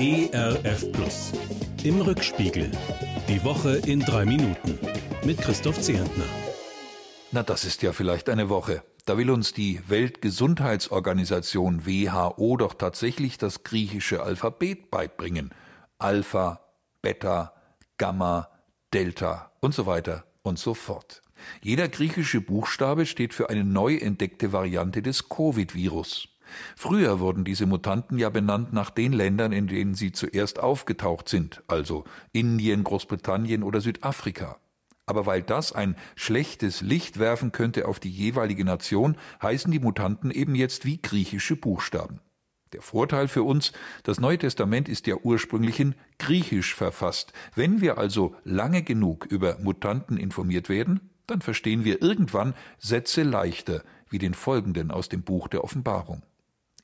ERF Plus. Im Rückspiegel. Die Woche in drei Minuten. Mit Christoph Zehentner. Na, das ist ja vielleicht eine Woche. Da will uns die Weltgesundheitsorganisation WHO doch tatsächlich das griechische Alphabet beibringen. Alpha, Beta, Gamma, Delta und so weiter und so fort. Jeder griechische Buchstabe steht für eine neu entdeckte Variante des Covid-Virus. Früher wurden diese Mutanten ja benannt nach den Ländern, in denen sie zuerst aufgetaucht sind, also Indien, Großbritannien oder Südafrika. Aber weil das ein schlechtes Licht werfen könnte auf die jeweilige Nation, heißen die Mutanten eben jetzt wie griechische Buchstaben. Der Vorteil für uns, das Neue Testament ist ja ursprünglich in Griechisch verfasst. Wenn wir also lange genug über Mutanten informiert werden, dann verstehen wir irgendwann Sätze leichter, wie den folgenden aus dem Buch der Offenbarung.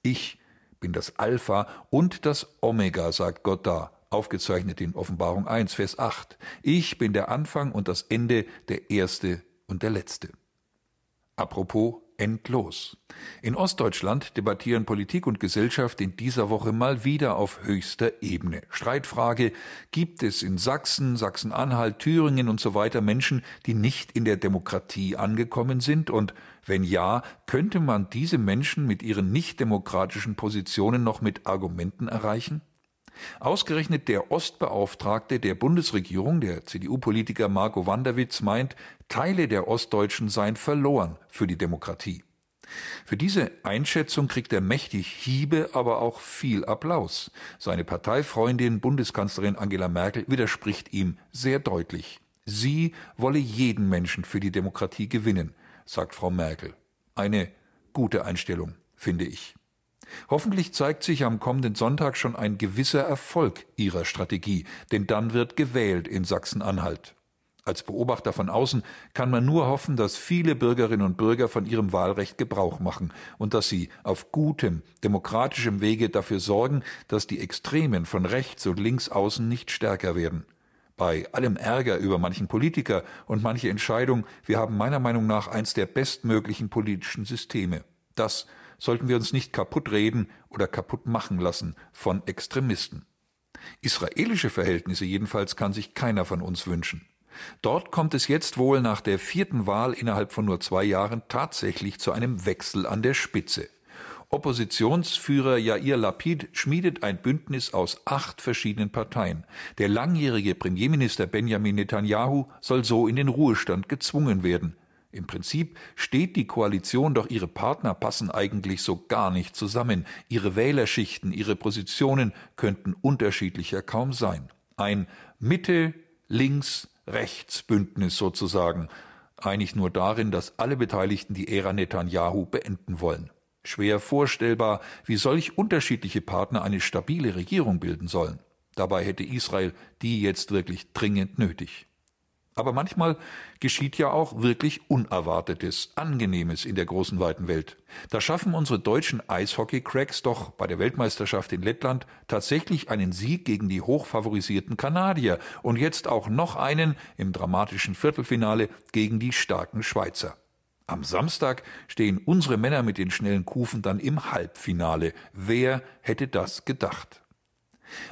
Ich bin das Alpha und das Omega, sagt Gott da, aufgezeichnet in Offenbarung 1, Vers 8. Ich bin der Anfang und das Ende, der Erste und der Letzte. Apropos endlos. In Ostdeutschland debattieren Politik und Gesellschaft in dieser Woche mal wieder auf höchster Ebene. Streitfrage, gibt es in Sachsen, Sachsen-Anhalt, Thüringen und so weiter Menschen, die nicht in der Demokratie angekommen sind? Und wenn ja, könnte man diese Menschen mit ihren nicht-demokratischen Positionen noch mit Argumenten erreichen? Ausgerechnet der Ostbeauftragte der Bundesregierung, der CDU-Politiker Marco Wanderwitz, meint, Teile der Ostdeutschen seien verloren für die Demokratie. Für diese Einschätzung kriegt er mächtig Hiebe, aber auch viel Applaus. Seine Parteifreundin Bundeskanzlerin Angela Merkel widerspricht ihm sehr deutlich. Sie wolle jeden Menschen für die Demokratie gewinnen, sagt Frau Merkel. Eine gute Einstellung, finde ich. Hoffentlich zeigt sich am kommenden Sonntag schon ein gewisser Erfolg ihrer Strategie, denn dann wird gewählt in Sachsen-Anhalt. Als Beobachter von außen kann man nur hoffen, dass viele Bürgerinnen und Bürger von ihrem Wahlrecht Gebrauch machen und dass sie auf gutem, demokratischem Wege dafür sorgen, dass die Extremen von rechts und links außen nicht stärker werden. Bei allem Ärger über manchen Politiker und manche Entscheidung, wir haben meiner Meinung nach eins der bestmöglichen politischen Systeme. Das sollten wir uns nicht kaputt reden oder kaputt machen lassen von Extremisten. Israelische Verhältnisse jedenfalls kann sich keiner von uns wünschen. Dort kommt es jetzt wohl nach der vierten Wahl innerhalb von nur zwei Jahren tatsächlich zu einem Wechsel an der Spitze. Oppositionsführer Yair Lapid schmiedet ein Bündnis aus acht verschiedenen Parteien. Der langjährige Premierminister Benjamin Netanyahu soll so in den Ruhestand gezwungen werden. Im Prinzip steht die Koalition, doch ihre Partner passen eigentlich so gar nicht zusammen. Ihre Wählerschichten, ihre Positionen könnten unterschiedlicher kaum sein. Ein Mitte-Links-Rechts-Bündnis sozusagen, einig nur darin, dass alle Beteiligten die Ära Netanyahu beenden wollen. Schwer vorstellbar, wie solch unterschiedliche Partner eine stabile Regierung bilden sollen. Dabei hätte Israel die jetzt wirklich dringend nötig. Aber manchmal geschieht ja auch wirklich Unerwartetes, Angenehmes in der großen weiten Welt. Da schaffen unsere deutschen Eishockey-Cracks doch bei der Weltmeisterschaft in Lettland tatsächlich einen Sieg gegen die hochfavorisierten Kanadier und jetzt auch noch einen im dramatischen Viertelfinale gegen die starken Schweizer. Am Samstag stehen unsere Männer mit den schnellen Kufen dann im Halbfinale. Wer hätte das gedacht?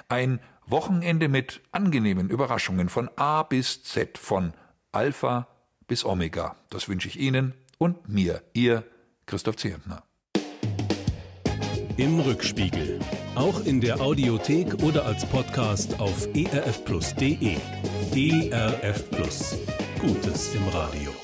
Ein Wochenende mit angenehmen Überraschungen von A bis Z, von Alpha bis Omega. Das wünsche ich Ihnen und mir, Ihr Christoph Zehentner. Im Rückspiegel. Auch in der Audiothek oder als Podcast auf erfplus.de. ERF Plus. Gutes im Radio.